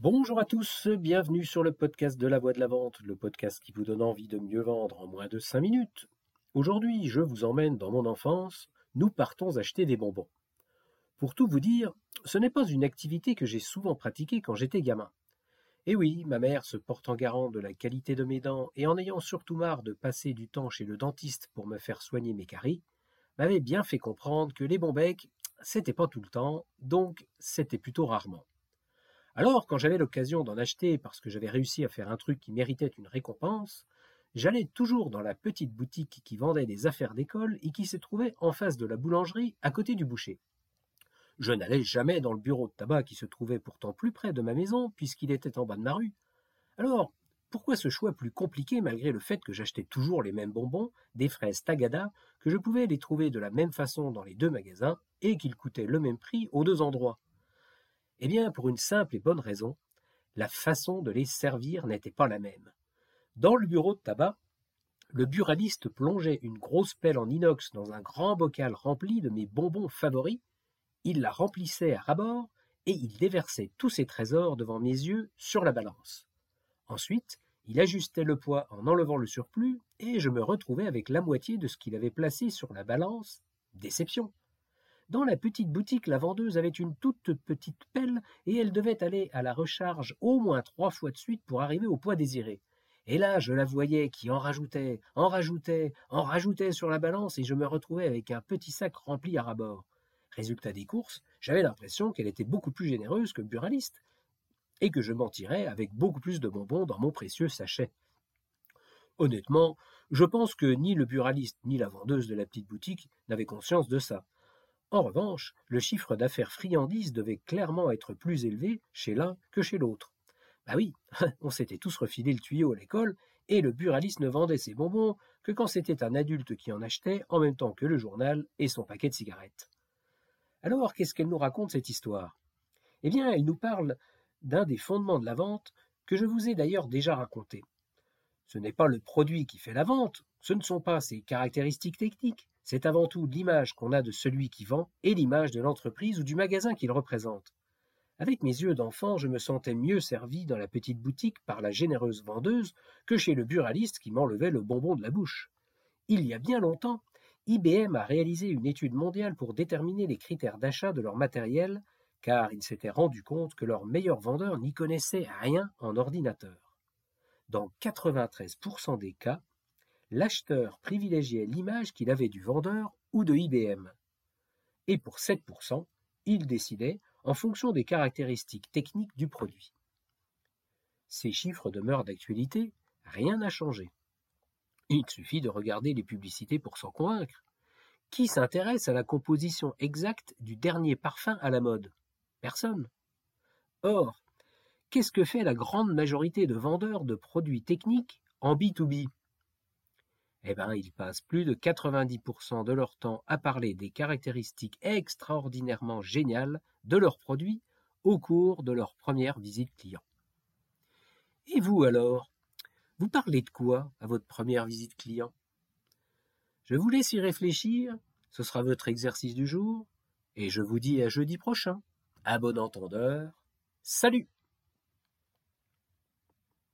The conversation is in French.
Bonjour à tous, bienvenue sur le podcast de la voix de la vente, le podcast qui vous donne envie de mieux vendre en moins de 5 minutes. Aujourd'hui, je vous emmène dans mon enfance, nous partons acheter des bonbons. Pour tout vous dire, ce n'est pas une activité que j'ai souvent pratiquée quand j'étais gamin. Et oui, ma mère, se portant garant de la qualité de mes dents et en ayant surtout marre de passer du temps chez le dentiste pour me faire soigner mes caries, m'avait bien fait comprendre que les bons becs, c'était pas tout le temps, donc c'était plutôt rarement. Alors, quand j'avais l'occasion d'en acheter parce que j'avais réussi à faire un truc qui méritait une récompense, j'allais toujours dans la petite boutique qui vendait des affaires d'école et qui se trouvait en face de la boulangerie à côté du boucher. Je n'allais jamais dans le bureau de tabac qui se trouvait pourtant plus près de ma maison puisqu'il était en bas de ma rue. Alors, pourquoi ce choix plus compliqué malgré le fait que j'achetais toujours les mêmes bonbons, des fraises Tagada, que je pouvais les trouver de la même façon dans les deux magasins et qu'ils coûtaient le même prix aux deux endroits? Eh bien, pour une simple et bonne raison, la façon de les servir n'était pas la même. Dans le bureau de tabac, le buraliste plongeait une grosse pelle en inox dans un grand bocal rempli de mes bonbons favoris, il la remplissait à rabord et il déversait tous ses trésors devant mes yeux sur la balance. Ensuite, il ajustait le poids en enlevant le surplus et je me retrouvais avec la moitié de ce qu'il avait placé sur la balance. Déception. Dans la petite boutique, la vendeuse avait une toute petite pelle et elle devait aller à la recharge au moins trois fois de suite pour arriver au poids désiré. Et là, je la voyais qui en rajoutait, en rajoutait, en rajoutait sur la balance et je me retrouvais avec un petit sac rempli à rabord. Résultat des courses, j'avais l'impression qu'elle était beaucoup plus généreuse que le buraliste et que je m'en tirais avec beaucoup plus de bonbons dans mon précieux sachet. Honnêtement, je pense que ni le buraliste ni la vendeuse de la petite boutique n'avaient conscience de ça. En revanche, le chiffre d'affaires friandises devait clairement être plus élevé chez l'un que chez l'autre. Bah oui, on s'était tous refilé le tuyau à l'école, et le buraliste ne vendait ses bonbons que quand c'était un adulte qui en achetait en même temps que le journal et son paquet de cigarettes. Alors, qu'est-ce qu'elle nous raconte cette histoire? Eh bien, elle nous parle d'un des fondements de la vente que je vous ai d'ailleurs déjà raconté. Ce n'est pas le produit qui fait la vente, ce ne sont pas ses caractéristiques techniques, c'est avant tout l'image qu'on a de celui qui vend et l'image de l'entreprise ou du magasin qu'il représente. Avec mes yeux d'enfant, je me sentais mieux servi dans la petite boutique par la généreuse vendeuse que chez le buraliste qui m'enlevait le bonbon de la bouche. Il y a bien longtemps, IBM a réalisé une étude mondiale pour déterminer les critères d'achat de leur matériel, car il s'était rendu compte que leurs meilleurs vendeurs n'y connaissaient rien en ordinateur. Dans 93% des cas, l'acheteur privilégiait l'image qu'il avait du vendeur ou de IBM. Et pour 7%, il décidait en fonction des caractéristiques techniques du produit. Ces chiffres demeurent d'actualité, rien n'a changé. Il suffit de regarder les publicités pour s'en convaincre. Qui s'intéresse à la composition exacte du dernier parfum à la mode? Personne. Or, qu'est-ce que fait la grande majorité de vendeurs de produits techniques en B2B eh bien, ils passent plus de 90% de leur temps à parler des caractéristiques extraordinairement géniales de leurs produits au cours de leur première visite client. Et vous alors? Vous parlez de quoi à votre première visite client? Je vous laisse y réfléchir, ce sera votre exercice du jour, et je vous dis à jeudi prochain. À bon entendeur, salut